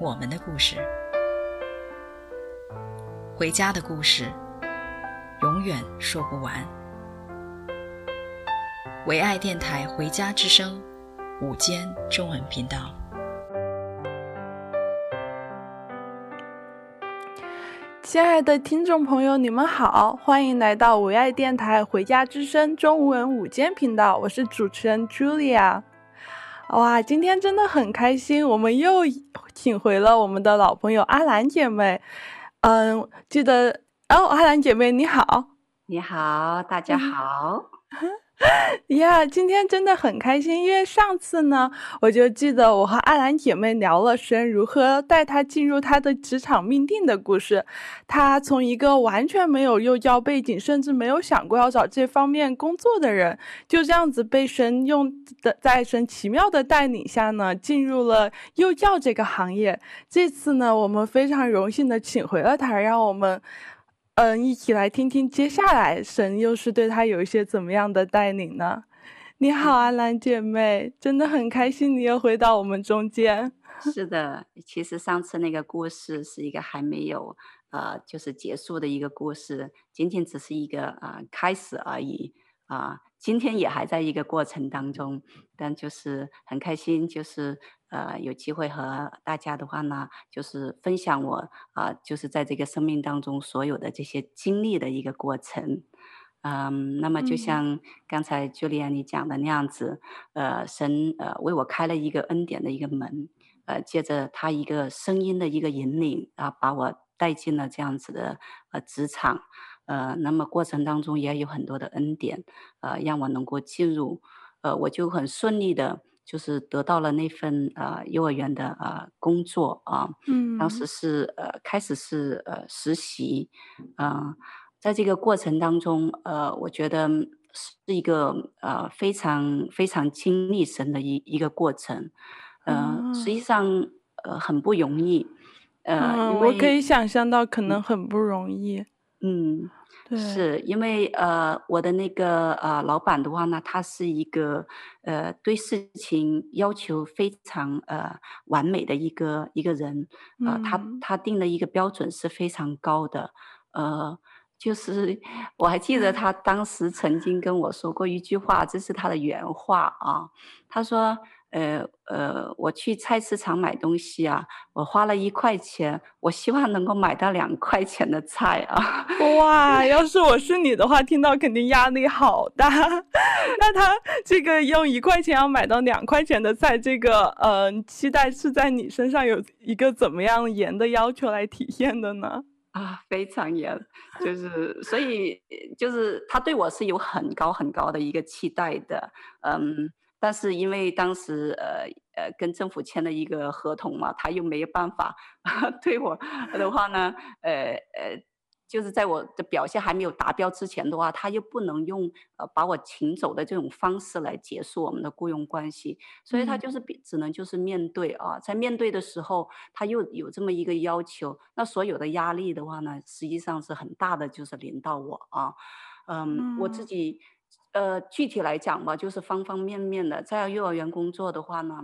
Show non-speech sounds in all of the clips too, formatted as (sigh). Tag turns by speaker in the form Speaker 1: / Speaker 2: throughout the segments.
Speaker 1: 我们的故事，回家的故事，永远说不完。唯爱电台《回家之声》午间中文频道，
Speaker 2: 亲爱的听众朋友，你们好，欢迎来到唯爱电台《回家之声》中文午间频道，我是主持人 Julia。哇，今天真的很开心，我们又请回了我们的老朋友阿兰姐妹。嗯，记得哦，阿兰姐妹你好，
Speaker 3: 你好，大家好。嗯 (laughs) (laughs)
Speaker 2: 呀今天真的很开心，因为上次呢，我就记得我和阿兰姐妹聊了神如何带她进入她的职场命定的故事。她从一个完全没有幼教背景，甚至没有想过要找这方面工作的人，就这样子被神用的在神奇妙的带领下呢，进入了幼教这个行业。这次呢，我们非常荣幸的请回了她，让我们。嗯，一起来听听接下来神又是对他有一些怎么样的带领呢？你好，啊兰姐妹，真的很开心你又回到我们中间。(laughs)
Speaker 3: 是的，其实上次那个故事是一个还没有呃，就是结束的一个故事，仅仅只是一个呃开始而已啊。呃今天也还在一个过程当中，但就是很开心，就是呃有机会和大家的话呢，就是分享我啊、呃，就是在这个生命当中所有的这些经历的一个过程。嗯，那么就像刚才 Julia 你讲的那样子，呃，神呃为我开了一个恩典的一个门，呃，借着他一个声音的一个引领啊，把我带进了这样子的呃职场。呃，那么过程当中也有很多的恩典，呃，让我能够进入，呃，我就很顺利的，就是得到了那份呃幼儿园的呃工作啊，嗯，当时是呃开始是呃实习，嗯、呃，在这个过程当中，呃，我觉得是一个呃非常非常经历神的一一个过程，呃，嗯、实际上呃很不容易，呃，
Speaker 2: 嗯、我可以想象到可能很不容易，
Speaker 3: 嗯。是因为呃，我的那个呃老板的话呢，他是一个呃对事情要求非常呃完美的一个一个人，呃，嗯、他他定的一个标准是非常高的，呃，就是我还记得他 (laughs) 当时曾经跟我说过一句话，这是他的原话啊，他说。呃呃，我去菜市场买东西啊，我花了一块钱，我希望能够买到两块钱的菜啊！(laughs)
Speaker 2: 哇，要是我是你的话，听到肯定压力好大。(laughs) 那他这个用一块钱要买到两块钱的菜，这个呃，期待是在你身上有一个怎么样严的要求来体现的呢？(laughs)
Speaker 3: 啊，非常严，就是所以就是他对我是有很高很高的一个期待的，嗯。但是因为当时呃呃跟政府签了一个合同嘛，他又没有办法 (laughs) 退我的话呢，呃呃，就是在我的表现还没有达标之前的话，他又不能用呃把我请走的这种方式来结束我们的雇佣关系，所以他就是只能就是面对啊，在面对的时候他又有这么一个要求，那所有的压力的话呢，实际上是很大的，就是临到我啊，嗯，嗯我自己。呃，具体来讲吧，就是方方面面的，在幼儿园工作的话呢，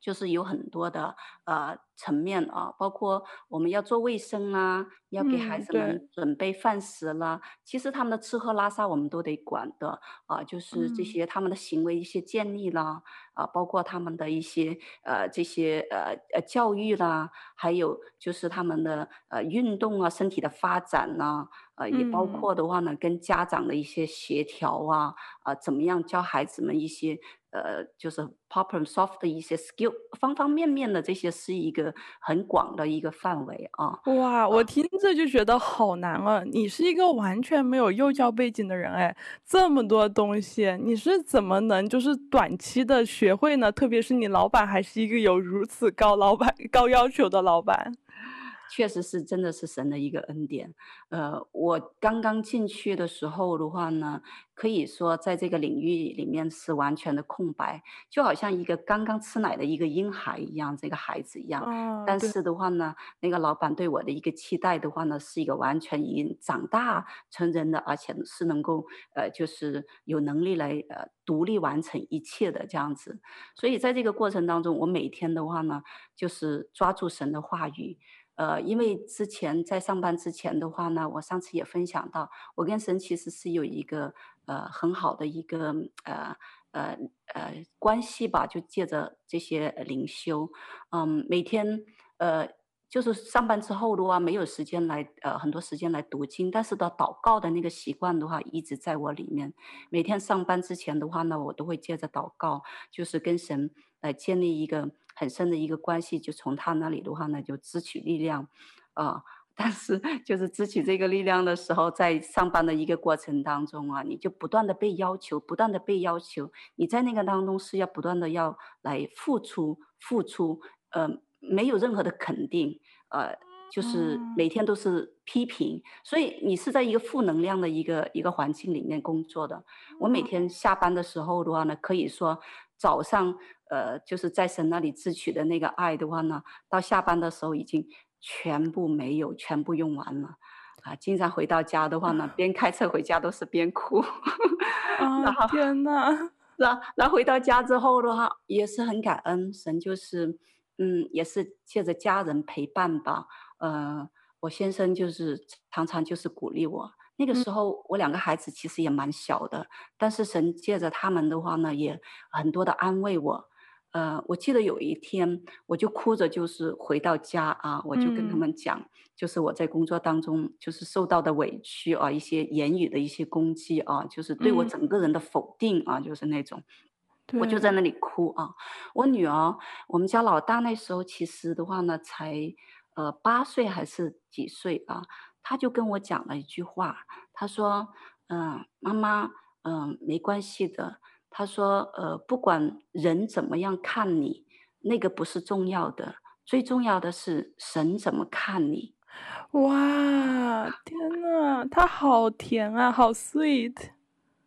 Speaker 3: 就是有很多的呃层面啊，包括我们要做卫生啊，要给孩子们。准备饭食啦，嗯、其实他们的吃喝拉撒我们都得管的啊，就是这些他们的行为一些建立啦，啊，包括他们的一些呃这些呃呃教育啦，还有就是他们的呃运动啊，身体的发展呐。呃，也包括的话呢，跟家长的一些协调啊，啊、呃，怎么样教孩子们一些呃，就是 problem solve 的一些 skill，方方面面的这些是一个很广的一个范围啊。
Speaker 2: 哇，我听着就觉得好难啊！你是一个完全没有幼教背景的人，哎，这么多东西，你是怎么能就是短期的学学会呢？特别是你老板还是一个有如此高老板高要求的老板。
Speaker 3: 确实是，真的是神的一个恩典。呃，我刚刚进去的时候的话呢，可以说在这个领域里面是完全的空白，就好像一个刚刚吃奶的一个婴孩一样，这个孩子一样。哦，但是的话呢，那个老板对我的一个期待的话呢，是一个完全已经长大成人的，而且是能够呃，就是有能力来呃独立完成一切的这样子。所以在这个过程当中，我每天的话呢，就是抓住神的话语。呃，因为之前在上班之前的话呢，我上次也分享到，我跟神其实是有一个呃很好的一个呃呃呃关系吧，就借着这些灵修，嗯，每天呃就是上班之后的话，没有时间来呃很多时间来读经，但是的祷告的那个习惯的话，一直在我里面。每天上班之前的话呢，我都会借着祷告，就是跟神来建立一个。很深的一个关系，就从他那里的话呢，就支取力量，啊、呃，但是就是支取这个力量的时候，在上班的一个过程当中啊，你就不断的被要求，不断的被要求，你在那个当中是要不断的要来付出，付出，呃，没有任何的肯定，呃，就是每天都是批评，所以你是在一个负能量的一个一个环境里面工作的。我每天下班的时候的话呢，可以说。早上，呃，就是在神那里支取的那个爱的话呢，到下班的时候已经全部没有，全部用完了，啊，经常回到家的话呢，边开车回家都是边哭，(laughs)
Speaker 2: 啊，天呐，
Speaker 3: 然后，然后回到家之后的话，也是很感恩神，就是，嗯，也是借着家人陪伴吧，呃，我先生就是常常就是鼓励我。那个时候，我两个孩子其实也蛮小的，但是神借着他们的话呢，也很多的安慰我。呃，我记得有一天，我就哭着就是回到家啊，我就跟他们讲，就是我在工作当中就是受到的委屈啊，一些言语的一些攻击啊，就是对我整个人的否定啊，就是那种，我就在那里哭啊。我女儿，我们家老大那时候其实的话呢，才呃八岁还是几岁啊？他就跟我讲了一句话，他说：“嗯，妈妈，嗯，没关系的。”他说：“呃，不管人怎么样看你，那个不是重要的，最重要的是神怎么看你。”
Speaker 2: 哇，天呐，他好甜啊，好 sweet。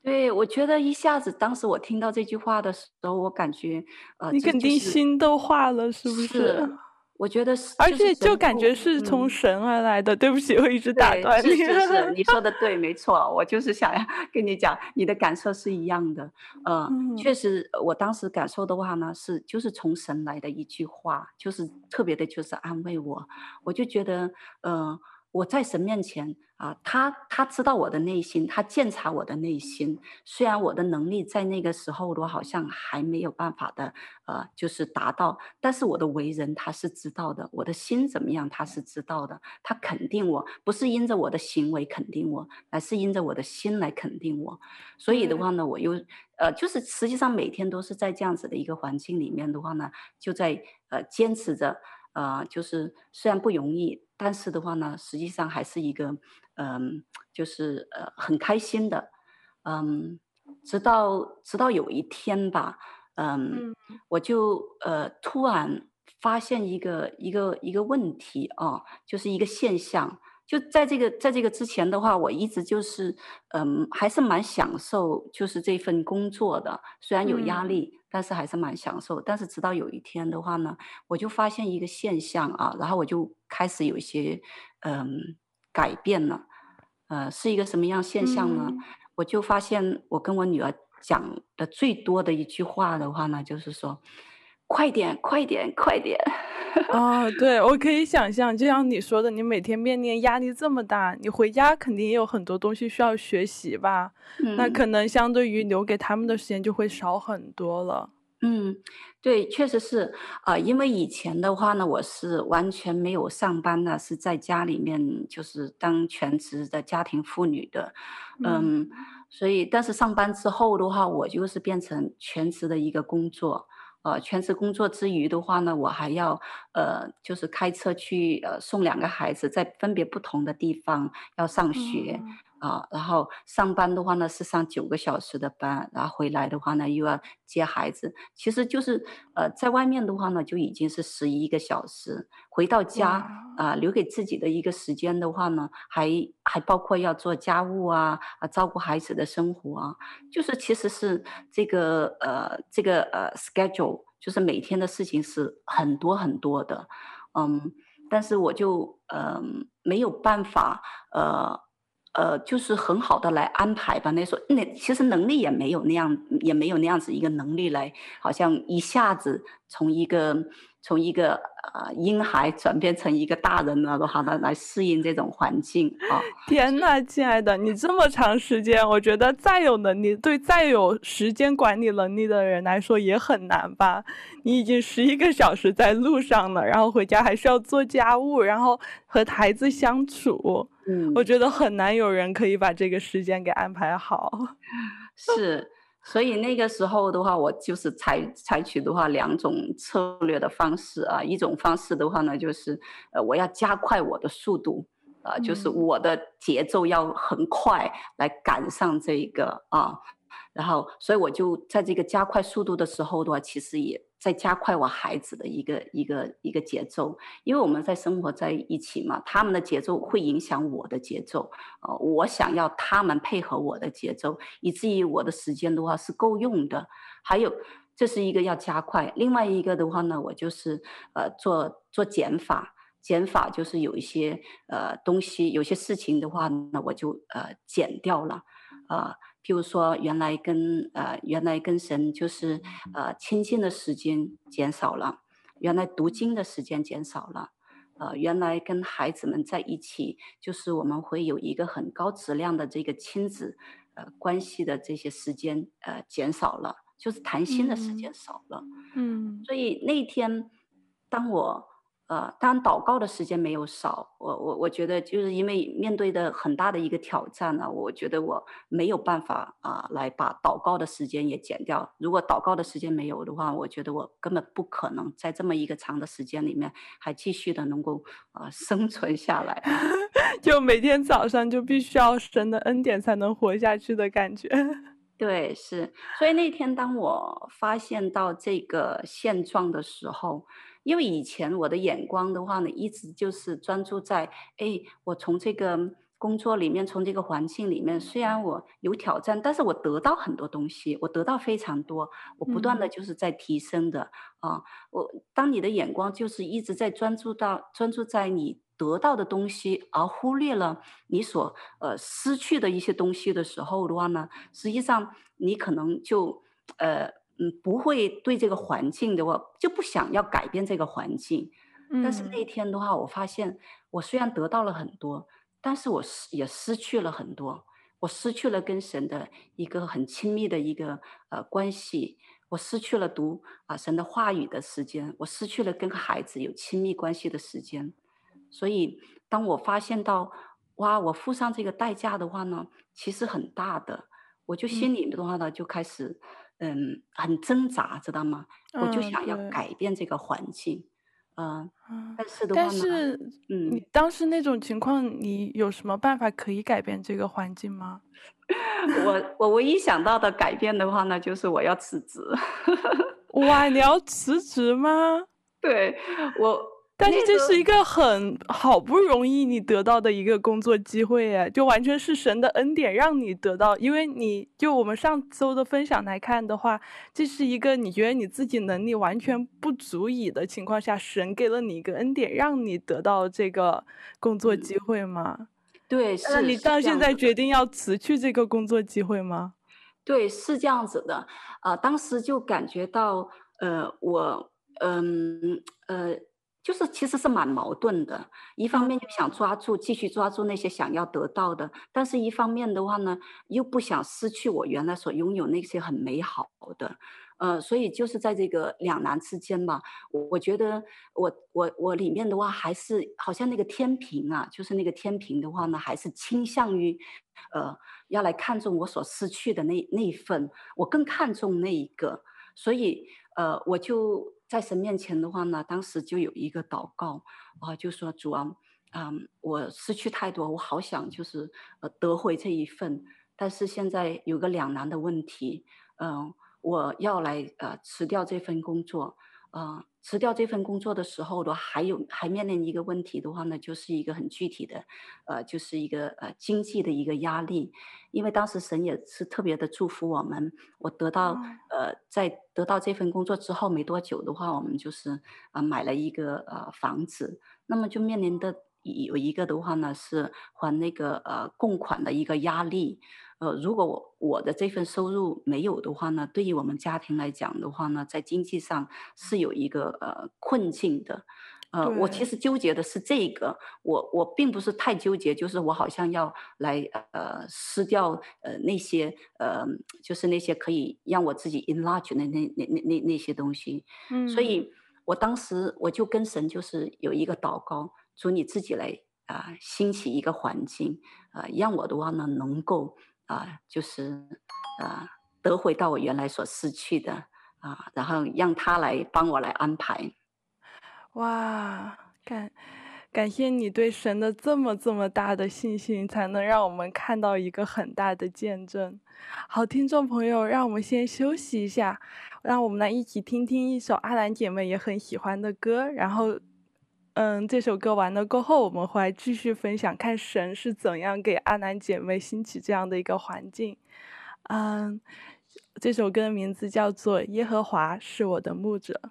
Speaker 3: 对，我觉得一下子，当时我听到这句话的时候，我感觉，呃，
Speaker 2: 你肯定心都化了，是不是？
Speaker 3: 是我觉得是，
Speaker 2: 而且就感觉是从神而来的。嗯、对不起，我一直打断你。
Speaker 3: 是是是，(laughs) 你说的对，没错。我就是想要 (laughs) 跟你讲，你的感受是一样的。呃、嗯，确实，我当时感受的话呢，是就是从神来的一句话，就是特别的，就是安慰我。我就觉得，呃。我在神面前啊，他他知道我的内心，他鉴察我的内心。虽然我的能力在那个时候我好像还没有办法的，呃，就是达到，但是我的为人他是知道的，我的心怎么样他是知道的。他肯定我，不是因着我的行为肯定我，而是因着我的心来肯定我。所以的话呢，我又呃，就是实际上每天都是在这样子的一个环境里面的话呢，就在呃坚持着。呃，就是虽然不容易，但是的话呢，实际上还是一个，嗯、呃，就是呃很开心的，嗯，直到直到有一天吧，嗯，嗯我就呃突然发现一个一个一个问题啊，就是一个现象。就在这个在这个之前的话，我一直就是，嗯，还是蛮享受就是这份工作的，虽然有压力，嗯、但是还是蛮享受。但是直到有一天的话呢，我就发现一个现象啊，然后我就开始有一些嗯改变了，呃，是一个什么样现象呢？嗯、我就发现我跟我女儿讲的最多的一句话的话呢，就是说，快点，快点，快点。(laughs)
Speaker 2: 啊、哦，对，我可以想象，就像你说的，你每天面临压力这么大，你回家肯定也有很多东西需要学习吧？嗯、那可能相对于留给他们的时间就会少很多了。
Speaker 3: 嗯，对，确实是啊、呃，因为以前的话呢，我是完全没有上班的，是在家里面就是当全职的家庭妇女的，嗯，嗯，所以但是上班之后的话，我就是变成全职的一个工作。呃，全职工作之余的话呢，我还要呃，就是开车去呃送两个孩子，在分别不同的地方要上学，啊，然后上班的话呢是上九个小时的班，然后回来的话呢又要接孩子，其实就是呃在外面的话呢就已经是十一个小时，回到家啊、呃、留给自己的一个时间的话呢，还还包括要做家务啊啊照顾孩子的生活啊，就是其实是这个呃这个呃 schedule，就是每天的事情是很多很多的，嗯，但是我就嗯、呃、没有办法呃。呃，就是很好的来安排吧。那时候那其实能力也没有那样，也没有那样子一个能力来，好像一下子从一个从一个呃婴孩转变成一个大人了的话呢，来适应这种环境啊。
Speaker 2: 天呐，亲爱的，你这么长时间，我觉得再有能力，对再有时间管理能力的人来说也很难吧？你已经十一个小时在路上了，然后回家还是要做家务，然后和孩子相处。嗯，我觉得很难有人可以把这个时间给安排好。
Speaker 3: 是，所以那个时候的话，我就是采采取的话两种策略的方式啊。一种方式的话呢，就是呃，我要加快我的速度啊，呃，就是我的节奏要很快来赶上这一个啊。然后，所以我就在这个加快速度的时候的话，其实也在加快我孩子的一个一个一个节奏，因为我们在生活在一起嘛，他们的节奏会影响我的节奏，呃，我想要他们配合我的节奏，以至于我的时间的话是够用的。还有，这是一个要加快，另外一个的话呢，我就是呃做做减法，减法就是有一些呃东西，有些事情的话呢，我就呃减掉了，啊、呃。譬如说，原来跟呃，原来跟神就是呃亲近的时间减少了，原来读经的时间减少了，呃，原来跟孩子们在一起，就是我们会有一个很高质量的这个亲子呃关系的这些时间呃减少了，就是谈心的时间少了，
Speaker 2: 嗯，
Speaker 3: 所以那天当我。呃，当然祷告的时间没有少，我我我觉得就是因为面对的很大的一个挑战呢，我觉得我没有办法啊、呃、来把祷告的时间也减掉。如果祷告的时间没有的话，我觉得我根本不可能在这么一个长的时间里面还继续的能够啊、呃、生存下来。(laughs)
Speaker 2: 就每天早上就必须要神的恩典才能活下去的感觉。(laughs)
Speaker 3: 对，是。所以那天当我发现到这个现状的时候。因为以前我的眼光的话呢，一直就是专注在，哎，我从这个工作里面，从这个环境里面，虽然我有挑战，但是我得到很多东西，我得到非常多，我不断的就是在提升的、嗯、啊。我当你的眼光就是一直在专注到专注在你得到的东西，而忽略了你所呃失去的一些东西的时候的话呢，实际上你可能就呃。嗯，不会对这个环境的话，就不想要改变这个环境。但是那天的话，我发现我虽然得到了很多，但是我失也失去了很多。我失去了跟神的一个很亲密的一个呃关系，我失去了读啊神的话语的时间，我失去了跟孩子有亲密关系的时间。所以当我发现到哇，我付上这个代价的话呢，其实很大的，我就心里的话呢就开始。嗯，很挣扎，知道吗？嗯、我就想要改变这个环境，嗯、呃，但是的话呢，
Speaker 2: 但是，嗯，你当时那种情况，你有什么办法可以改变这个环境吗？(laughs)
Speaker 3: 我我唯一想到的改变的话呢，就是我要辞职。
Speaker 2: 哇，你要辞职吗？(laughs)
Speaker 3: 对，我。
Speaker 2: 但是这是一个很好不容易你得到的一个工作机会哎，就完全是神的恩典让你得到，因为你就我们上周的分享来看的话，这是一个你觉得你自己能力完全不足以的情况下，神给了你一个恩典，让你得到这个工作机会吗？
Speaker 3: 嗯、对，是。
Speaker 2: 那你到现在决定要辞去这个工作机会吗？
Speaker 3: 对，是这样子的。啊、呃，当时就感觉到，呃，我，嗯，呃。就是其实是蛮矛盾的，一方面就想抓住继续抓住那些想要得到的，但是一方面的话呢，又不想失去我原来所拥有那些很美好的，呃，所以就是在这个两难之间吧。我我觉得我我我里面的话还是好像那个天平啊，就是那个天平的话呢，还是倾向于，呃，要来看重我所失去的那那一份，我更看重那一个，所以呃，我就。在神面前的话呢，当时就有一个祷告啊，就说主啊，嗯，我失去太多，我好想就是呃得回这一份，但是现在有个两难的问题，嗯，我要来呃辞掉这份工作，呃。辞掉这份工作的时候的话，还有还面临一个问题的话呢，就是一个很具体的，呃，就是一个呃经济的一个压力。因为当时神也是特别的祝福我们，我得到呃在得到这份工作之后没多久的话，我们就是啊、呃、买了一个呃房子，那么就面临的有一个的话呢是还那个呃供款的一个压力。呃，如果我我的这份收入没有的话呢，对于我们家庭来讲的话呢，在经济上是有一个呃困境的。呃，我其实纠结的是这个，我我并不是太纠结，就是我好像要来呃撕掉呃那些呃就是那些可以让我自己 enlarge 的那那那那那些东西。嗯，所以我当时我就跟神就是有一个祷告，主你自己来啊、兴起一个环境啊、让我的话呢能够。啊，就是啊，得回到我原来所失去的啊，然后让他来帮我来安排。
Speaker 4: 哇，感感谢你对神的这么这么大的信心，才能让我们看到一个很大的见证。好，听众朋友，让我们先休息一下，让我们来一起听听一首阿兰姐妹也很喜欢的歌，然后。嗯，这首歌完了过后，我们会来继续分享，看神是怎样给阿南姐妹兴起这样的一个环境。嗯，这首歌的名字叫做《耶和华是我的牧者》。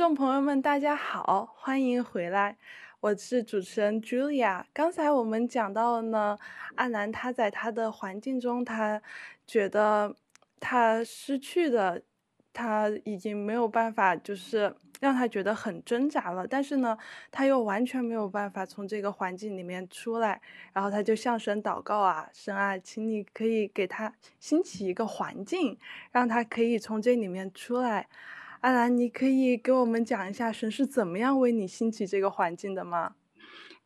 Speaker 4: 众朋友们，大家好，欢迎回来。
Speaker 2: 我是主持人 Julia。刚才我们讲到了呢，阿兰他在他的环境中，他觉得他失去的。他已经没有办法，就是让他觉得很挣扎了。但是呢，他又完全没有办法从这个环境里面出来。然后他就向神祷告啊，神啊，请你可以给他兴起一个环境，让他可以从这里面出来。阿兰，你可以给我们讲一下神是怎么样为你兴起这个环境的吗？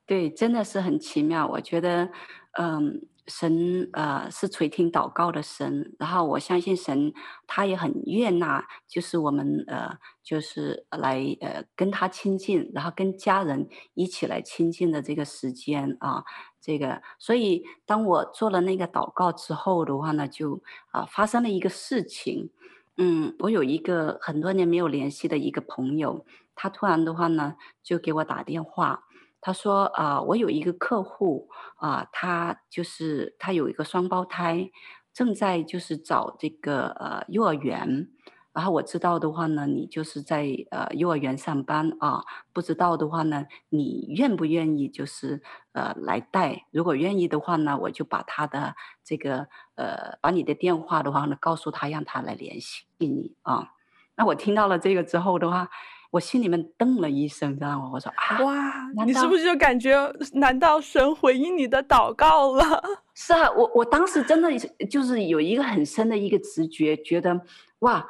Speaker 3: 对，真的是很奇妙。我觉得，嗯。神呃是垂听祷告的神，然后我相信神他也很悦纳，就是我们呃就是来呃跟他亲近，然后跟家人一起来亲近的这个时间啊，这个所以当我做了那个祷告之后的话呢，就啊发生了一个事情，嗯，我有一个很多年没有联系的一个朋友，他突然的话呢就给我打电话。他说：“啊、我有一个客户啊、他就是他有一个双胞胎，正在就是找这个呃幼儿园。然后我知道的话呢，你就是在呃幼儿园上班啊，不知道的话呢，你愿不愿意就是呃来带？如果愿意的话呢，我就把他的这个呃把你的电话的话呢告诉他，让他来联系你啊。那我听到了这个之后的话。”我心里面噔了一声，知道吗？我说啊，
Speaker 2: 哇，你是不是就感觉，难道神回应你的祷告了？(laughs)
Speaker 3: 是啊，我我当时真的就是有一个很深的一个直觉，觉得哇，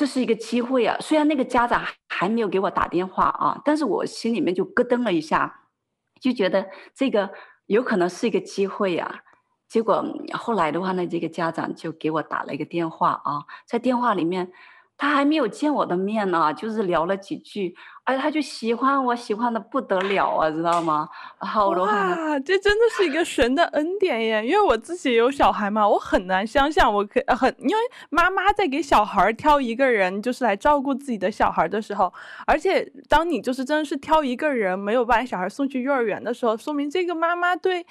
Speaker 3: 这是一个机会啊！虽然那个家长还没有给我打电话啊，但是我心里面就咯噔了一下，就觉得这个有可能是一个机会呀。结果后来的话呢，这个家长就给我打了一个电话啊，在电话里面。他还没有见我的面呢，就是聊了几句，哎，他就喜欢我，喜欢的不得了啊，知道吗？然后的话，
Speaker 2: 哇，这真的是一个神的恩典耶！因为我自己也有小孩嘛，我很难想象我可很，因为妈妈在给小孩挑一个人，就是来照顾自己的小孩的时候，而且当你就是真的是挑一个人，没有把小孩送去幼儿园的时候，说明这个妈妈对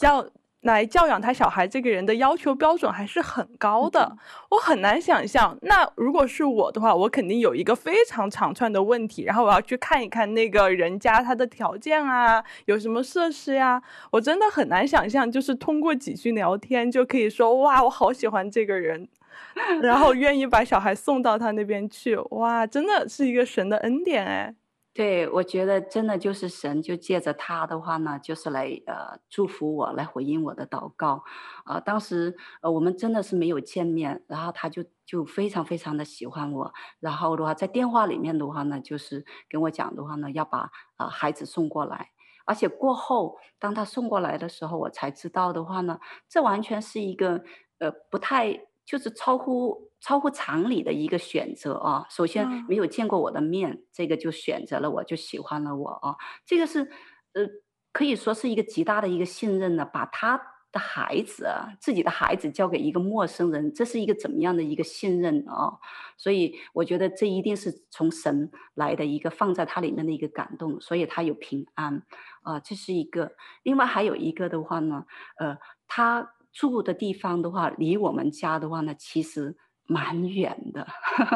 Speaker 2: 要。来教养他小孩这个人的要求标准还是很高的，嗯、我很难想象。那如果是我的话，我肯定有一个非常长串的问题，然后我要去看一看那个人家他的条件啊，有什么设施呀？我真的很难想象，就是通过几句聊天就可以说哇，我好喜欢这个人，(laughs) 然后愿意把小孩送到他那边去。哇，真的是一个神的恩典哎。
Speaker 3: 对，我觉得真的就是神就借着他的话呢，就是来呃祝福我，来回应我的祷告。呃，当时呃我们真的是没有见面，然后他就就非常非常的喜欢我，然后的话在电话里面的话呢，就是跟我讲的话呢，要把啊、呃、孩子送过来，而且过后当他送过来的时候，我才知道的话呢，这完全是一个呃不太就是超乎。超乎常理的一个选择啊！首先没有见过我的面，嗯、这个就选择了我，就喜欢了我啊！这个是呃，可以说是一个极大的一个信任呢。把他的孩子啊，自己的孩子交给一个陌生人，这是一个怎么样的一个信任啊？所以我觉得这一定是从神来的一个放在他里面的一个感动，所以他有平安啊，这是一个。另外还有一个的话呢，呃，他住的地方的话，离我们家的话呢，其实。蛮远的，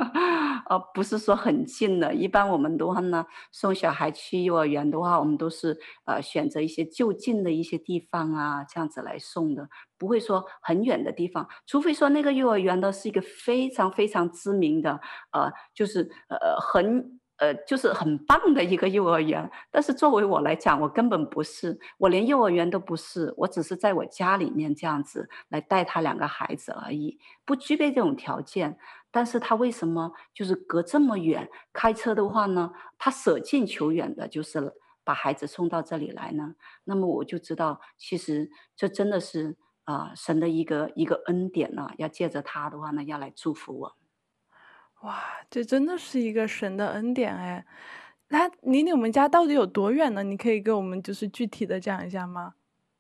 Speaker 3: (laughs) 呃，不是说很近的。一般我们的话呢，送小孩去幼儿园的话，我们都是呃选择一些就近的一些地方啊，这样子来送的，不会说很远的地方。除非说那个幼儿园呢是一个非常非常知名的，呃，就是呃很。呃，就是很棒的一个幼儿园，但是作为我来讲，我根本不是，我连幼儿园都不是，我只是在我家里面这样子来带他两个孩子而已，不具备这种条件。但是他为什么就是隔这么远，开车的话呢？他舍近求远的，就是把孩子送到这里来呢？那么我就知道，其实这真的是啊、神的一个一个恩典呢、要借着他的话呢，要来祝福我。
Speaker 2: 哇，这真的是一个神的恩典哎！那离你们家到底有多远呢？你可以给我们就是具体的讲一下吗？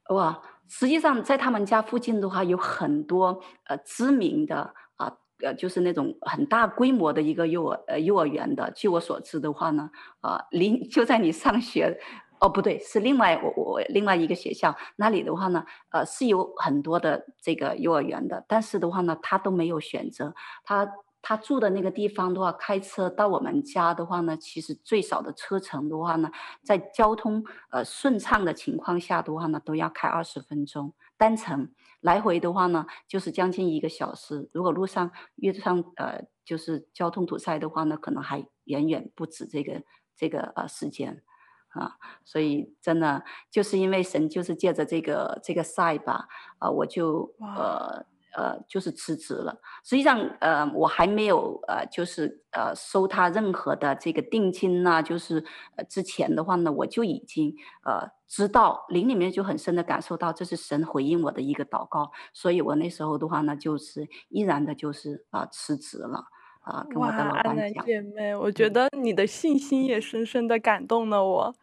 Speaker 3: 哇，实际上在他们家附近的话，有很多呃知名的啊呃就是那种很大规模的一个幼儿呃幼儿园的。据我所知的话呢，啊离 (laughs) 就在你上学哦不对，是另外我我另外一个学校那里的话呢，呃是有很多的这个幼儿园的，但是的话呢，他都没有选择他。他住的那个地方的话，开车到我们家的话呢，其实最少的车程的话呢，在交通呃顺畅的情况下的话呢，都要开二十分钟单程，来回的话呢，就是将近一个小时。如果路上遇上呃就是交通堵塞的话呢，可能还远远不止这个这个呃时间啊。所以真的就是因为神就是借着这个这个赛吧，啊、呃，我就呃。呃，就是辞职了。实际上，呃，我还没有呃，就是呃，收他任何的这个定金呐。就是呃，之前的话呢，我就已经呃知道灵里面就很深的感受到这是神回应我的一个祷告，所以我那时候的话呢，就是毅然的，就是啊、呃、辞职了啊、呃，跟我的老
Speaker 2: 板讲。姐妹，我觉得你的信心也深深的感动了我。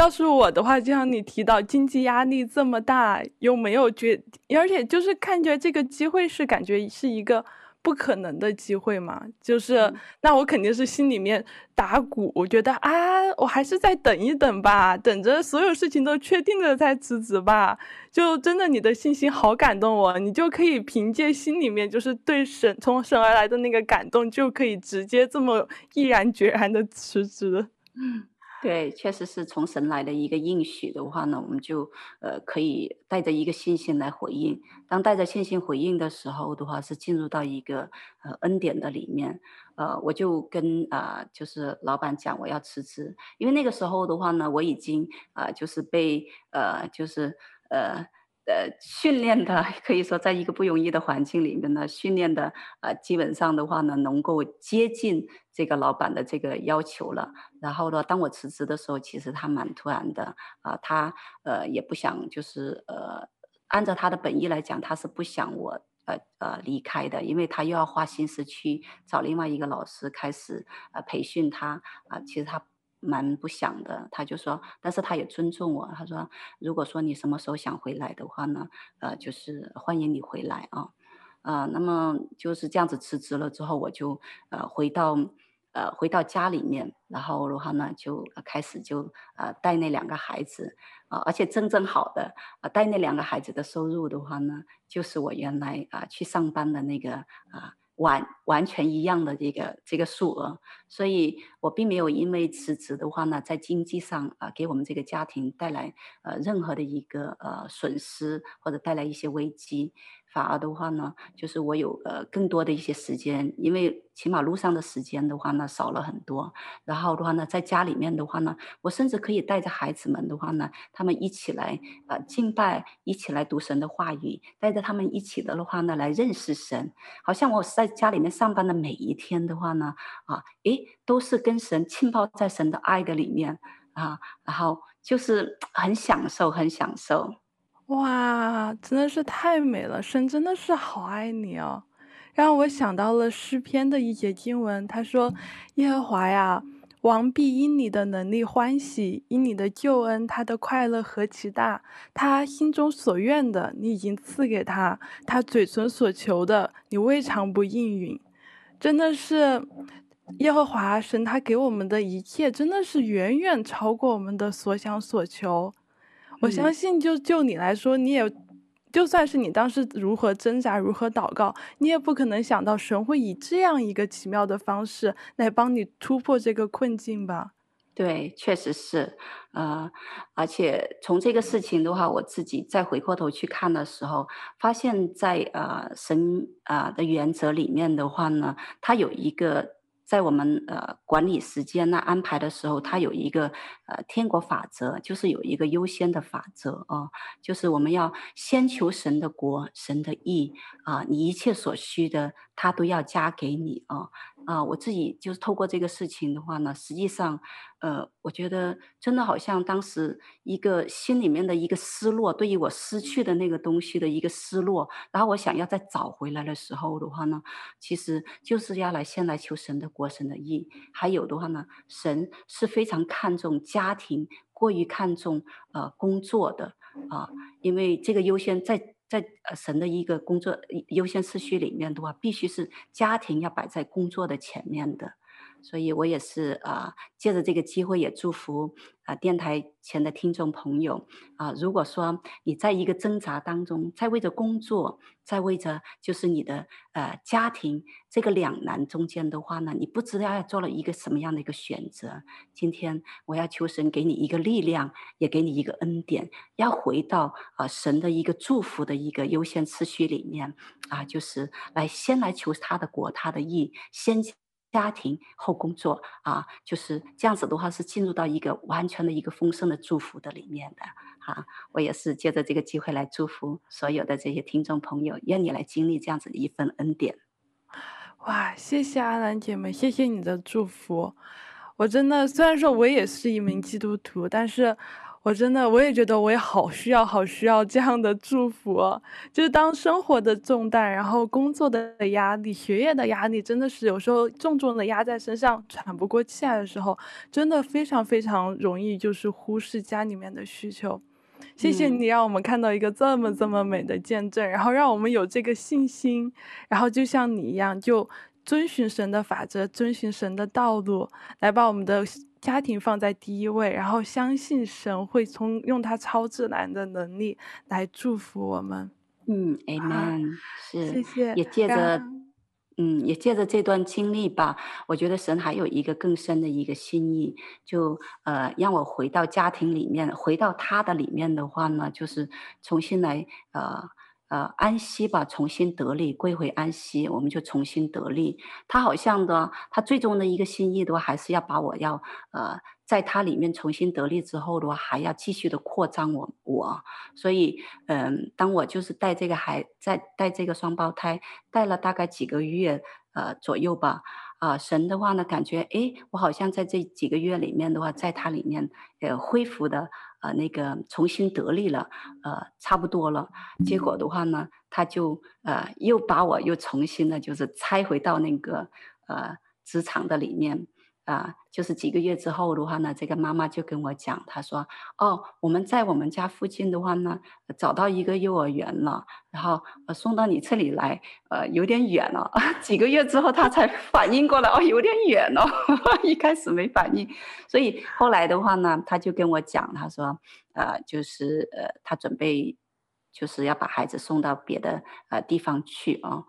Speaker 2: 要是我的话，就像你提到经济压力这么大，又没有觉，而且就是看着这个机会是感觉是一个不可能的机会嘛，就是、嗯、那我肯定是心里面打鼓，我觉得啊，我还是再等一等吧，等着所有事情都确定了再辞职吧。就真的你的信心好感动我，你就可以凭借心里面就是对神从神而来的那个感动，就可以直接这么毅然决然的辞职。
Speaker 3: 嗯。对，确实是从神来的一个应许的话呢，我们就呃可以带着一个信心来回应。当带着信心回应的时候的话，是进入到一个呃恩典的里面。呃，我就跟啊、呃、就是老板讲我要辞职，因为那个时候的话呢，我已经啊、呃、就是被呃就是呃。呃，训练的 (laughs) 可以说，在一个不容易的环境里面呢，训练的呃，基本上的话呢，能够接近这个老板的这个要求了。然后呢，当我辞职的时候，其实他蛮突然的啊、他呃也不想，就是呃，按照他的本意来讲，他是不想我呃呃离开的，因为他又要花心思去找另外一个老师开始呃培训他啊、其实他。蛮不想的，他就说，但是他也尊重我。他说，如果说你什么时候想回来的话呢，呃，就是欢迎你回来啊，啊、呃，那么就是这样子辞职了之后，我就呃回到呃回到家里面，然后的话呢就开始就呃带那两个孩子啊、呃，而且真正好的啊带那两个孩子的收入的话呢，就是我原来啊、去上班的那个啊。完完全一样的这个这个数额，所以我并没有因为辞职的话呢，在经济上啊、给我们这个家庭带来呃任何的一个呃损失或者带来一些危机。反而的话呢，就是我有呃更多的一些时间，因为起码路上的时间的话呢少了很多。然后的话呢，在家里面的话呢，我甚至可以带着孩子们的话呢，他们一起来呃敬拜，一起来读神的话语，带着他们一起的话呢来认识神。好像我在家里面上班的每一天的话呢，啊，诶，都是跟神浸泡在神的爱的里面啊，然后就是很享受，很享受。
Speaker 2: 哇，真的是太美了！神真的是好爱你哦，让我想到了诗篇的一节经文，他说：“耶和华呀，王必因你的能力欢喜，因你的救恩，他的快乐何其大！他心中所愿的，你已经赐给他；他嘴唇所求的，你未尝不应允。”真的是耶和华神，他给我们的一切，真的是远远超过我们的所想所求。我相信就，就就你来说，你也，就算是你当时如何挣扎、如何祷告，你也不可能想到神会以这样一个奇妙的方式来帮你突破这个困境吧？
Speaker 3: 对，确实是，呃，而且从这个事情的话，我自己再回过头去看的时候，发现在呃神啊、呃、的原则里面的话呢，它有一个。在我们呃管理时间那安排的时候，它有一个呃天国法则，就是有一个优先的法则啊，就是我们要先求神的国、神的意啊，你一切所需的，他都要加给你啊。啊，我自己就是透过这个事情的话呢，实际上，呃，我觉得真的好像当时一个心里面的一个失落，对于我失去的那个东西的一个失落，然后我想要再找回来的时候的话呢，其实就是要来先来求神的国、神的意，还有的话呢，神是非常看重家庭，过于看重呃工作的啊，因为这个优先在。在呃神的一个工作优先次序里面的话，必须是家庭要摆在工作的前面的，所以我也是啊，借着这个机会也祝福啊电台前的听众朋友啊，如果说你在一个挣扎当中，在为着工作，在为着就是你的呃家庭这个两难中间的话呢，你不知道要做了一个什么样的一个选择。今天我要求神给你一个力量，也给你一个恩典，要回到啊神的一个祝福的一个优先次序里面啊，就是来先来求他的国，他的义，先。家庭后工作啊，就是这样子的话，是进入到一个完全的一个丰盛的祝福的里面的啊。我也是借着这个机会来祝福所有的这些听众朋友，愿你来经历这样子的一份恩典。
Speaker 2: 哇，谢谢阿兰姐妹，谢谢你的祝福。我真的虽然说我也是一名基督徒，但是。我真的，我也觉得我也好需要，好需要这样的祝福哦。就是当生活的重担，然后工作的压力、学业的压力，真的是有时候重重的压在身上，喘不过气来的时候，真的非常非常容易就是忽视家里面的需求。谢谢你让我们看到一个这么这么美的见证，然后让我们有这个信心，然后就像你一样，就遵循神的法则，遵循神的道路，来把我们的。家庭放在第一位，然后相信神会从用他超自然的能力来祝福我们。
Speaker 3: 嗯，Amen。是，
Speaker 2: 谢谢。
Speaker 3: 也借着，嗯，也借着这段经历吧，我觉得神还有一个更深的一个心意，就呃让我回到家庭里面，回到他的里面的话呢，就是重新来呃。呃，安息吧，重新得力，归回安息，我们就重新得力。他好像的，他最终的一个心意的话，还是要把我要呃，在他里面重新得力之后的话，还要继续的扩张我我。所以，嗯、当我就是带这个孩，在带这个双胞胎，带了大概几个月呃左右吧。啊、神的话呢，感觉诶，我好像在这几个月里面的话，在他里面呃恢复的。呃，那个重新得力了，呃，差不多了。结果的话呢，他就呃又把我又重新的，就是拆回到那个呃职场的里面。啊、就是几个月之后的话呢，这个妈妈就跟我讲，她说：“哦，我们在我们家附近的话呢，找到一个幼儿园了，然后送到你这里来，呃，有点远了。(laughs) ”几个月之后，她才 (laughs) 反应过来，哦，有点远哦，(laughs) 一开始没反应。所以后来的话呢，她就跟我讲，她说：“呃，就是呃，她准备就是要把孩子送到别的呃地方去啊、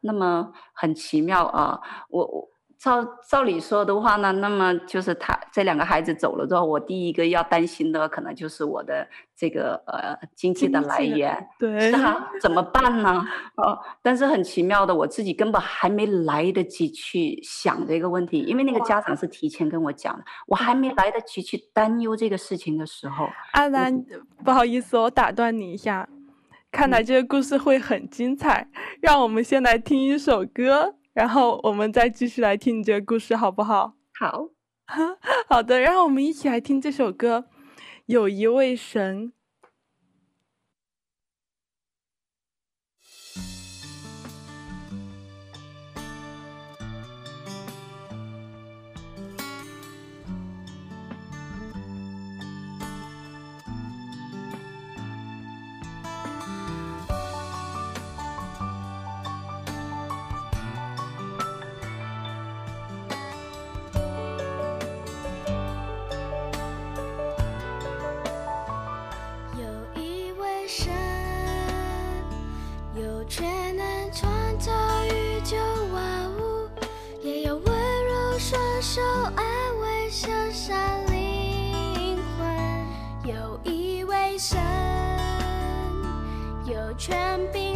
Speaker 3: 那么很奇妙啊、我我。”照照理说的话呢，那么就是他这两个孩子走了之后，我第一个要担心的可能就是我的这个呃经济的来源，
Speaker 2: 对，
Speaker 3: 是啊，(laughs) 怎么办呢？哦，但是很奇妙的，我自己根本还没来得及去想这个问题，因为那个家长是提前跟我讲的，我还没来得及去担忧这个事情的时候，
Speaker 2: 阿兰，不好意思，我打断你一下，看来这个故事会很精彩，嗯，让我们先来听一首歌。然后我们再继续来听你这个故事，好不好？
Speaker 3: 好，(laughs)
Speaker 2: 好的，让我们一起来听这首歌。有一位神。
Speaker 4: 全凭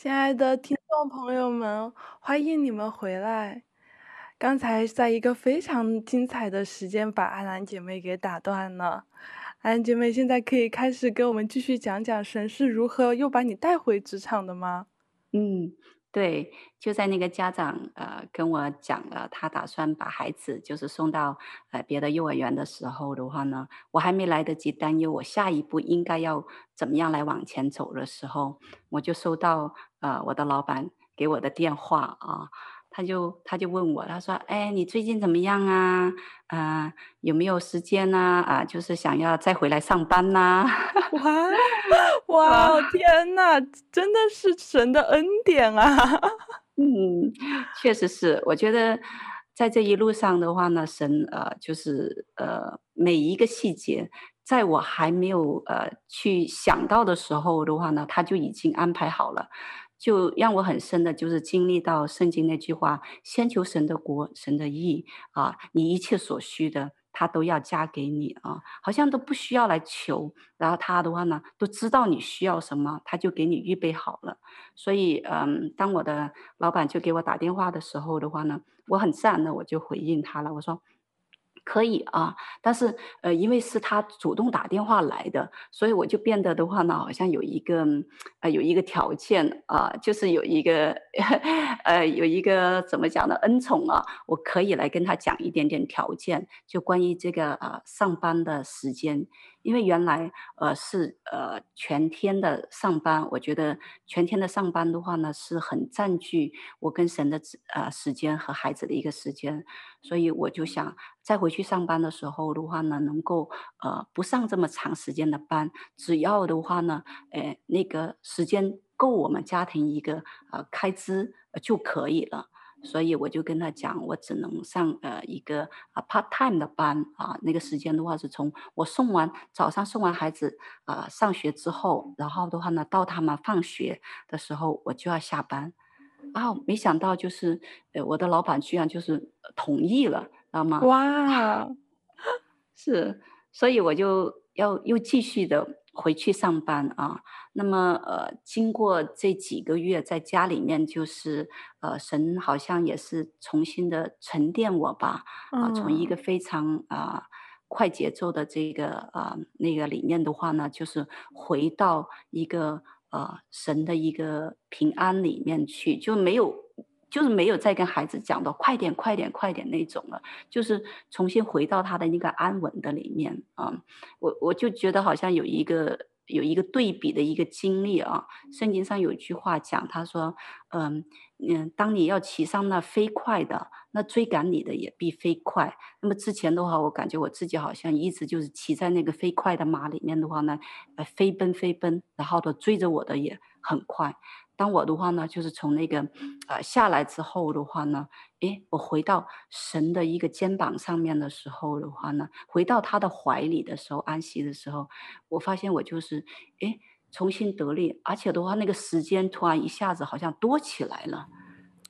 Speaker 2: 亲爱的听众朋友们，欢迎你们回来。刚才在一个非常精彩的时间，把阿兰姐妹给打断了。阿兰姐妹，现在可以开始给我们继续讲讲神是如何又把你带回职场的吗？
Speaker 3: 嗯，对，就在那个家长呃跟我讲了，他打算把孩子就是送到呃别的幼儿园的时候的话呢，我还没来得及担忧我下一步应该要怎么样来往前走的时候，我就收到呃我的老板给我的电话啊。他就他就问我，他说：“哎，你最近怎么样啊？啊、呃，有没有时间呢？啊、呃，就是想要再回来上班呐？”
Speaker 2: 哇 (laughs) 哇，哇天哪，真的是神的恩典啊！
Speaker 3: 嗯，确实是。我觉得在这一路上的话呢，神呃，就是呃，每一个细节，在我还没有呃去想到的时候的话呢，他就已经安排好了。就让我很深的，就是经历到圣经那句话：“先求神的国，神的义啊，你一切所需的，他都要加给你啊，好像都不需要来求。然后他的话呢，都知道你需要什么，他就给你预备好了。所以，嗯，当我的老板就给我打电话的时候的话呢，我很自然的我就回应他了，我说。可以啊，但是呃，因为是他主动打电话来的，所以我就变得的话呢，好像有一个呃，有一个条件啊，就是有一个呃，有一个怎么讲呢？恩宠啊，我可以来跟他讲一点点条件，就关于这个呃上班的时间。因为原来呃是呃全天的上班，我觉得全天的上班的话呢，是很占据我跟神的呃时间和孩子的一个时间，所以我就想再回去上班的时候的话呢，能够呃不上这么长时间的班，只要的话呢，呃那个时间够我们家庭一个呃开支就可以了。所以我就跟他讲，我只能上呃一个啊 part time 的班啊，那个时间的话是从我送完早上送完孩子啊、呃、上学之后，然后的话呢到他们放学的时候我就要下班，啊，没想到就是呃我的老板居然就是同意了，知道吗？
Speaker 2: 哇，(laughs)
Speaker 3: 是，所以我就要又继续的。回去上班啊，那么呃，经过这几个月在家里面，就是呃，神好像也是重新的沉淀我吧，啊，从一个非常啊快节奏的这个啊那个里面的话呢，就是回到一个呃神的一个平安里面去，就没有就是没有再跟孩子讲的快点快点快点那种了，就是重新回到他的那个安稳的里面啊，我我就觉得好像有一个有一个对比的一个经历啊。圣经上有一句话讲，他说，嗯嗯，当你要骑上那飞快的，那追赶你的也必飞快。那么之前的话，我感觉我自己好像一直就是骑在那个飞快的马里面的话呢，呃，飞奔飞奔，然后的追着我的也很快。当我的话呢，就是从那个，呃，下来之后的话呢，诶，我回到神的一个肩膀上面的时候的话呢，回到他的怀里的时候，安息的时候，我发现我就是，诶，重新得力，而且的话，那个时间突然一下子好像多起来了，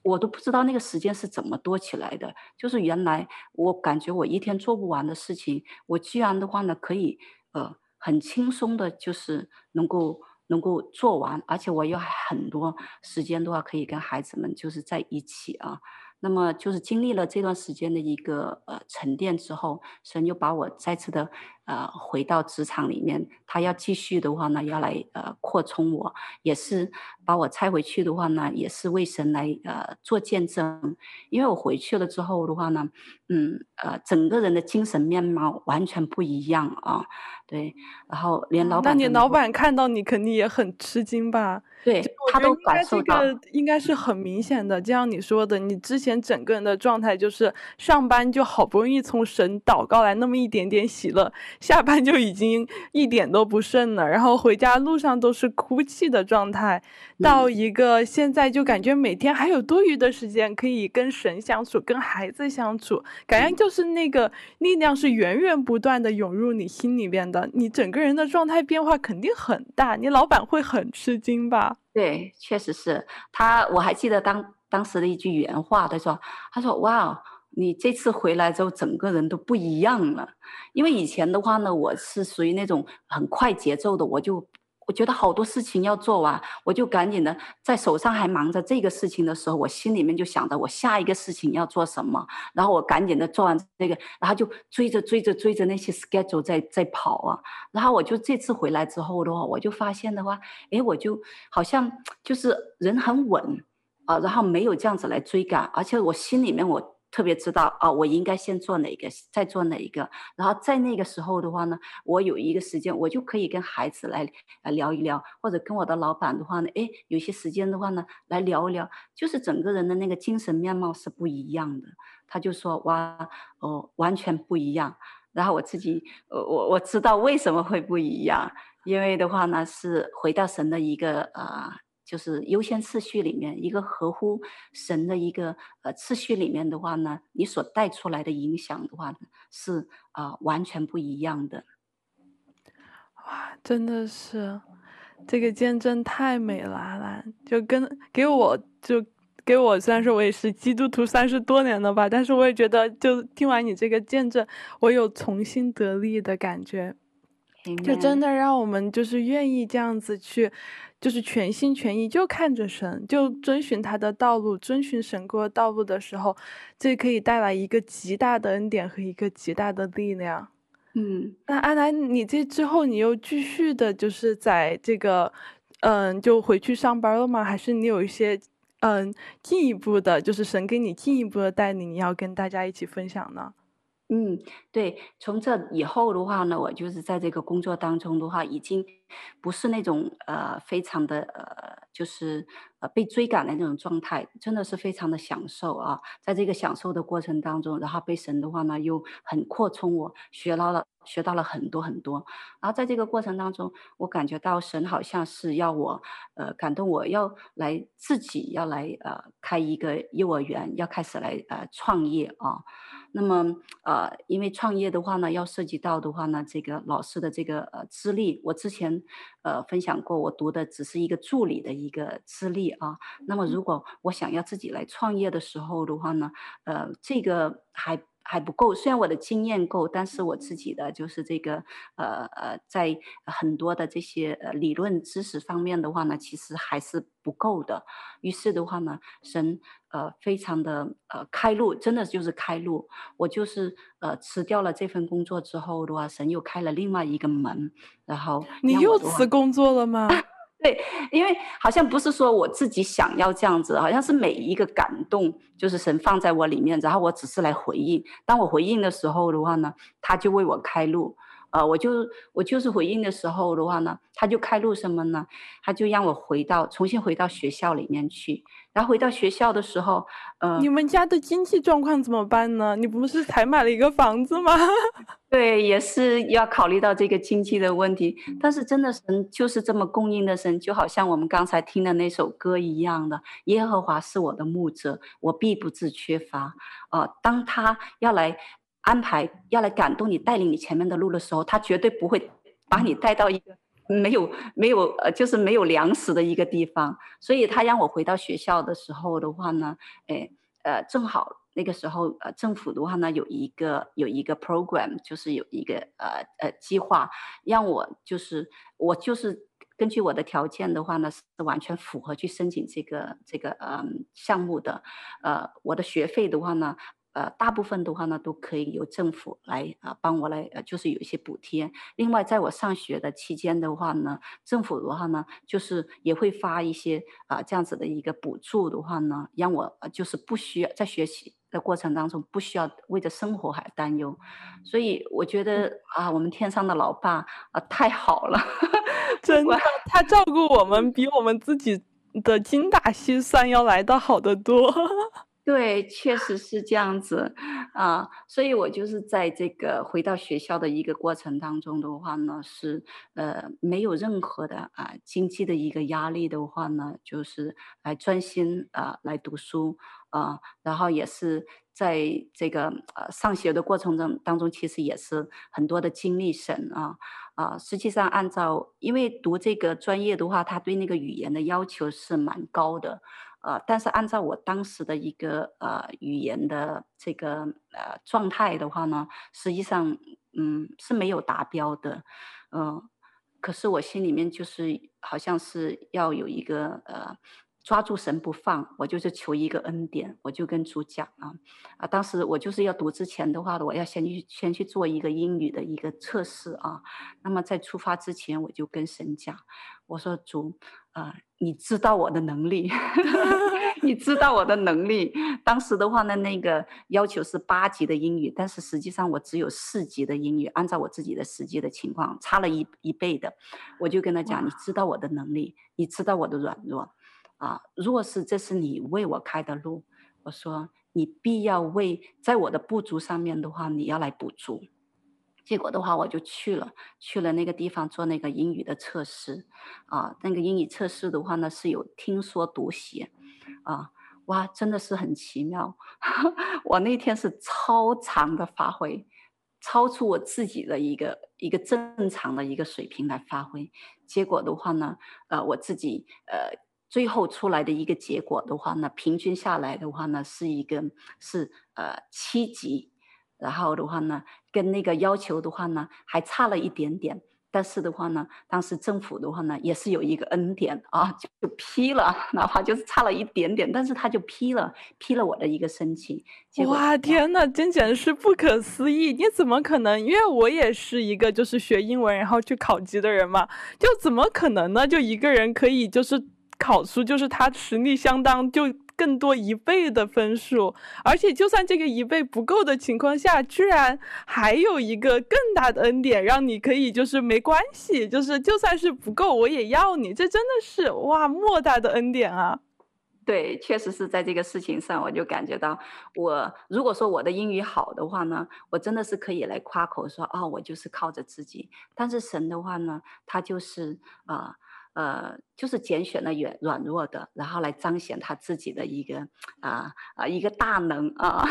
Speaker 3: 我都不知道那个时间是怎么多起来的，就是原来我感觉我一天做不完的事情，我居然的话呢，可以，呃，很轻松的，就是能够。能够做完，而且我有很多时间的话，可以跟孩子们就是在一起啊。那么就是经历了这段时间的一个呃沉淀之后，神又把我再次的呃回到职场里面，他要继续的话呢，要来呃扩充我，也是把我拆回去的话呢，也是为神来呃做见证。因为我回去了之后的话呢，嗯呃整个人的精神面貌完全不一样啊，对，然后连老板，
Speaker 2: 那你老板看到你肯定也很吃惊吧？
Speaker 3: 对，他都感受到，
Speaker 2: 应该是很明显的，就像你说的，你之前。前整个人的状态就是上班就好不容易从神祷告来那么一点点喜乐，下班就已经一点都不剩了，然后回家路上都是哭泣的状态，到一个现在就感觉每天还有多余的时间可以跟神相处，跟孩子相处，感觉就是那个力量是源源不断的涌入你心里边的，你整个人的状态变化肯定很大，你老板会很吃惊吧？
Speaker 3: 对，确实是。他，我还记得当当时的一句原话，他说：“他说，哇，你这次回来之后，整个人都不一样了。因为以前的话呢，我是属于那种很快节奏的，我就。”我觉得好多事情要做完，我就赶紧的在手上还忙着这个事情的时候，我心里面就想着我下一个事情要做什么，然后我赶紧的做完这个，然后就追着追着追着那些 schedule 在在跑啊，然后我就这次回来之后的话，我就发现的话，诶，我就好像就是人很稳啊，然后没有这样子来追赶，而且我心里面我。特别知道啊，我应该先做哪个，再做哪一个，然后在那个时候的话呢，我有一个时间，我就可以跟孩子来呃聊一聊，或者跟我的老板的话呢，哎，有些时间的话呢，来聊一聊，就是整个人的那个精神面貌是不一样的。他就说哇，哦，完全不一样。然后我自己，呃，我我知道为什么会不一样，因为的话呢，是回到神的一个啊。就是优先次序里面一个合乎神的一个呃次序里面的话呢，你所带出来的影响的话呢，是啊、呃、完全不一样的。
Speaker 2: 哇，真的是这个见证太美了，阿兰，就跟给我就给我虽然说我也是基督徒三十多年了吧，但是我也觉得就听完你这个见证，我有重新得力的感觉。就真的让我们就是愿意这样子去，就是全心全意就看着神，就遵循他的道路，遵循神过道路的时候，这可以带来一个极大的恩典和一个极大的力量。
Speaker 3: 嗯，
Speaker 2: 那阿兰，你这之后你又继续的，就是在这个，嗯，就回去上班了吗？还是你有一些，嗯，进一步的，就是神给你进一步的带领，你要跟大家一起分享呢？
Speaker 3: 嗯，对，从这以后的话呢，我就是在这个工作当中的话，已经不是那种呃非常的呃，就是呃被追赶的那种状态，真的是非常的享受啊。在这个享受的过程当中，然后被神的话呢又很扩充我，学到了学到了很多很多。然后在这个过程当中，我感觉到神好像是要我呃感动我要来自己要来呃开一个幼儿园，要开始来呃创业啊。那么，呃，因为创业的话呢，要涉及到的话呢，这个老师的这个呃资历，我之前呃分享过，我读的只是一个助理的一个资历啊。那么，如果我想要自己来创业的时候的话呢，呃，这个还。还不够，虽然我的经验够，但是我自己的就是这个，呃呃，在很多的这些呃理论知识方面的话呢，其实还是不够的。于是的话呢，神呃非常的呃开路，真的就是开路。我就是呃辞掉了这份工作之后的话，神又开了另外一个门，然后
Speaker 2: 你又辞工作了吗？
Speaker 3: 对，因为好像不是说我自己想要这样子，好像是每一个感动，就是神放在我里面，然后我只是来回应。当我回应的时候的话呢，他就为我开路。呃，我就我就是回应的时候的话呢，他就开路什么呢？他就让我回到重新回到学校里面去。然后回到学校的时候，呃，
Speaker 2: 你们家的经济状况怎么办呢？你不是才买了一个房子吗？(laughs)
Speaker 3: 对，也是要考虑到这个经济的问题。但是真的神就是这么供应的神，就好像我们刚才听的那首歌一样的，耶和华是我的牧者，我必不致缺乏。呃，当他要来。安排要来感动你，带领你前面的路的时候，他绝对不会把你带到一个没有没有呃，就是没有粮食的一个地方。所以他让我回到学校的时候的话呢，哎呃，正好那个时候呃，政府的话呢有一个有一个 program，就是有一个呃呃计划，让我就是我就是根据我的条件的话呢，是完全符合去申请这个这个嗯、呃、项目的。呃，我的学费的话呢。呃，大部分的话呢，都可以由政府来啊、呃、帮我来，呃，就是有一些补贴。另外，在我上学的期间的话呢，政府的话呢，就是也会发一些啊、呃、这样子的一个补助的话呢，让我就是不需要在学习的过程当中不需要为着生活还担忧。所以我觉得啊，我们天上的老爸啊、呃、太好了，(laughs)
Speaker 2: 真的，他照顾我们比我们自己的精打细算要来的好得多。
Speaker 3: 对，确实是这样子啊，所以我就是在这个回到学校的一个过程当中的话呢，是呃没有任何的啊经济的一个压力的话呢，就是来专心啊来读书啊，然后也是在这个呃上学的过程中当中，其实也是很多的精力神啊啊，实际上按照因为读这个专业的话，他对那个语言的要求是蛮高的。呃，但是按照我当时的一个呃语言的这个呃状态的话呢，实际上嗯是没有达标的，嗯、可是我心里面就是好像是要有一个呃抓住神不放，我就是求一个恩典，我就跟主讲啊啊，当时我就是要读之前的话，我要先去先去做一个英语的一个测试啊，那么在出发之前，我就跟神讲，我说主。啊、你知道我的能力，(laughs) 你知道我的能力。当时的话呢，那个要求是八级的英语，但是实际上我只有四级的英语。按照我自己的实际的情况，差了一一倍的。我就跟他讲，你知道我的能力，你知道我的软弱。啊，若是这是你为我开的路，我说你必要为在我的不足上面的话，你要来补足。结果的话，我就去了，去了那个地方做那个英语的测试，啊，那个英语测试的话呢，是有听说读写，啊，哇，真的是很奇妙。(laughs) 我那天是超常的发挥，超出我自己的一个一个正常的一个水平来发挥。结果的话呢，呃，我自己呃最后出来的一个结果的话呢，平均下来的话呢，是一个是呃七级。然后的话呢，跟那个要求的话呢，还差了一点点。但是的话呢，当时政府的话呢，也是有一个恩典啊，就批了，哪怕就是差了一点点，但是他就批了，批了我的一个申请。
Speaker 2: 哇，天呐，真简直是不可思议！你怎么可能？因为我也是一个就是学英文然后去考级的人嘛，就怎么可能呢？就一个人可以就是考出就是他实力相当就。更多一倍的分数，而且就算这个一倍不够的情况下，居然还有一个更大的恩典，让你可以就是没关系，就是就算是不够，我也要你。这真的是哇，莫大的恩典啊！
Speaker 3: 对，确实是在这个事情上，我就感觉到我，如果说我的英语好的话呢，我真的是可以来夸口说，哦，我就是靠着自己。但是神的话呢，他就是啊。呃呃，就是拣选了软软弱的，然后来彰显他自己的一个啊啊一个大能啊，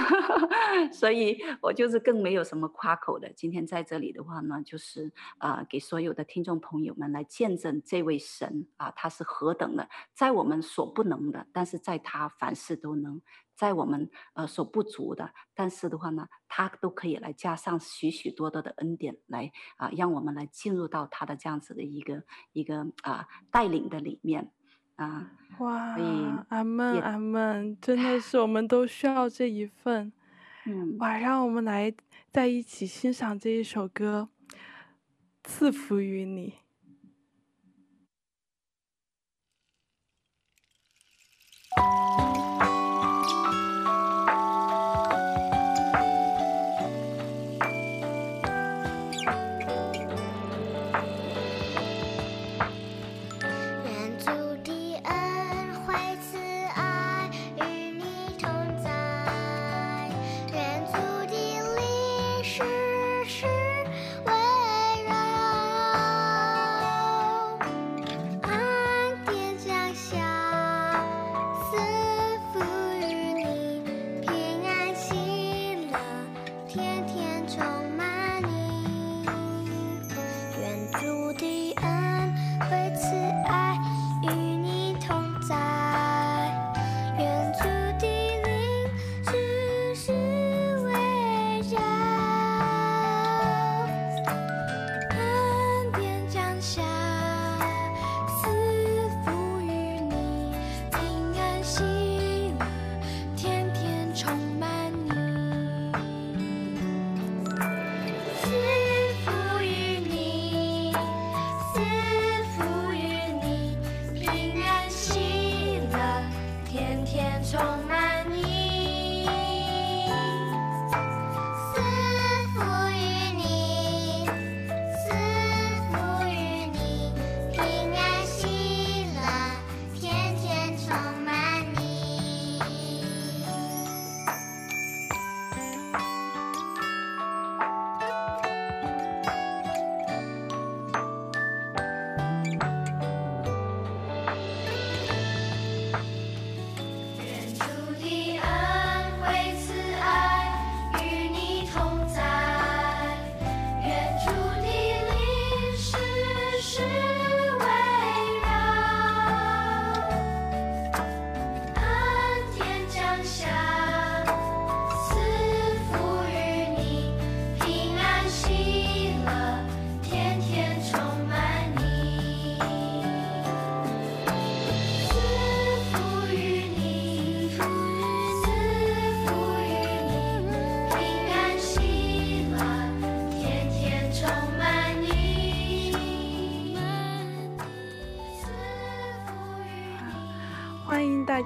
Speaker 3: (laughs) 所以我就是更没有什么夸口的。今天在这里的话呢，就是啊给所有的听众朋友们来见证这位神啊，他是何等的，在我们所不能的，但是在他凡事都能。在我们呃所不足的，但是的话呢，他都可以来加上许许多多的恩典来啊，让我们来进入到他的这样子的一个一个啊带领的里面啊，
Speaker 2: 哇！阿门阿门，真的 (laughs) 是我们都需要这一份。晚上我们来在一起欣赏这一首歌，赐福于你。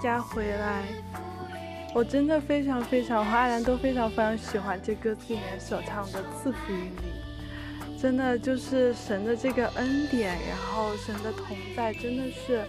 Speaker 2: 家回来。我真的非常非常，和阿兰都非常非常喜欢这歌词里面所唱的“赐福于你”，真的就是神的这个恩典，然后神的同在，真的是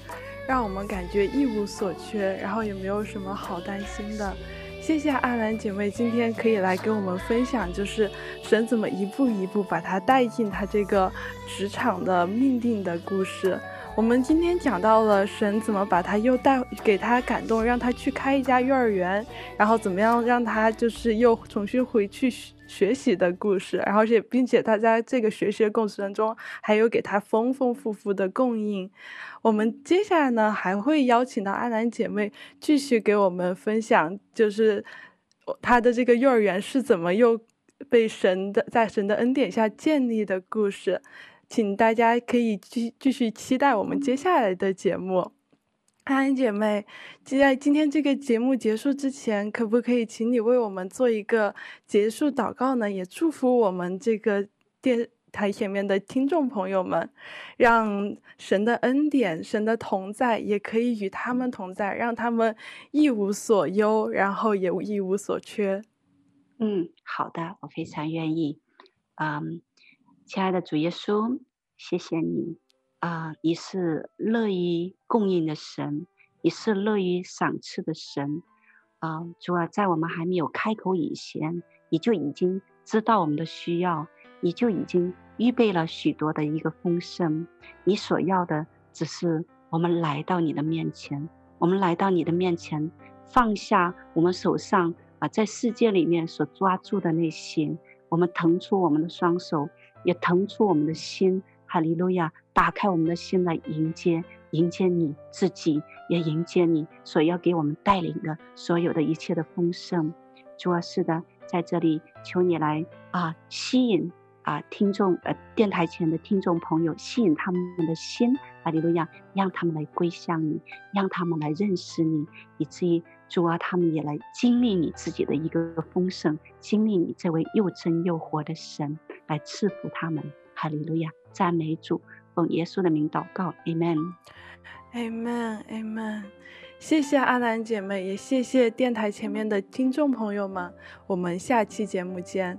Speaker 2: 让我们感觉一无所缺，然后也没有什么好担心的。谢谢阿兰姐妹今天可以来跟我们分享，就是神怎么一步一步把她带进她这个职场的命定的故事。我们今天讲到了神怎么把他又带给他感动，让他去开一家幼儿园，然后怎么样让他就是又重新回去学习的故事，然后且并且他在这个学习的过程中还有给他丰丰富富的供应。我们接下来呢还会邀请到阿兰姐妹继续给我们分享，就是他的这个幼儿园是怎么又被神的在神的恩典下建立的故事。请大家可以继继续期待我们接下来的节目。安安姐妹，在今天这个节目结束之前，可不可以请你为我们做一个结束祷告呢？也祝福我们这个电台前面的听众朋友们，让神的恩典、神的同在也可以与他们同在，让他们一无所忧，然后也一无所缺。
Speaker 3: 嗯，好的，我非常愿意。嗯。亲爱的主耶稣，谢谢你啊！你是乐于供应的神，你是乐于赏赐的神啊！主啊，在我们还没有开口以前，你就已经知道我们的需要，你就已经预备了许多的一个丰盛。你所要的只是我们来到你的面前，我们来到你的面前，放下我们手上啊，在世界里面所抓住的那些，我们腾出我们的双手。也腾出我们的心，哈利路亚！打开我们的心来迎接，迎接你自己，也迎接你所要给我们带领的所有的一切的丰盛。主啊，是的，在这里求你来啊，吸引啊听众呃电台前的听众朋友，吸引他们的心，哈利路亚！让他们来归向你，让他们来认识你，以至于主啊，他们也来经历你自己的一个丰盛，经历你这位又真又活的神。来赐福他们，哈利路亚，赞美主，奉耶稣的名祷告
Speaker 2: ，Amen，Amen，Amen。谢谢阿兰姐妹，也谢谢电台前面的听众朋友们，我们下期节目见。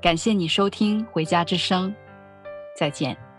Speaker 1: 感谢你收听《回家之声》，再见。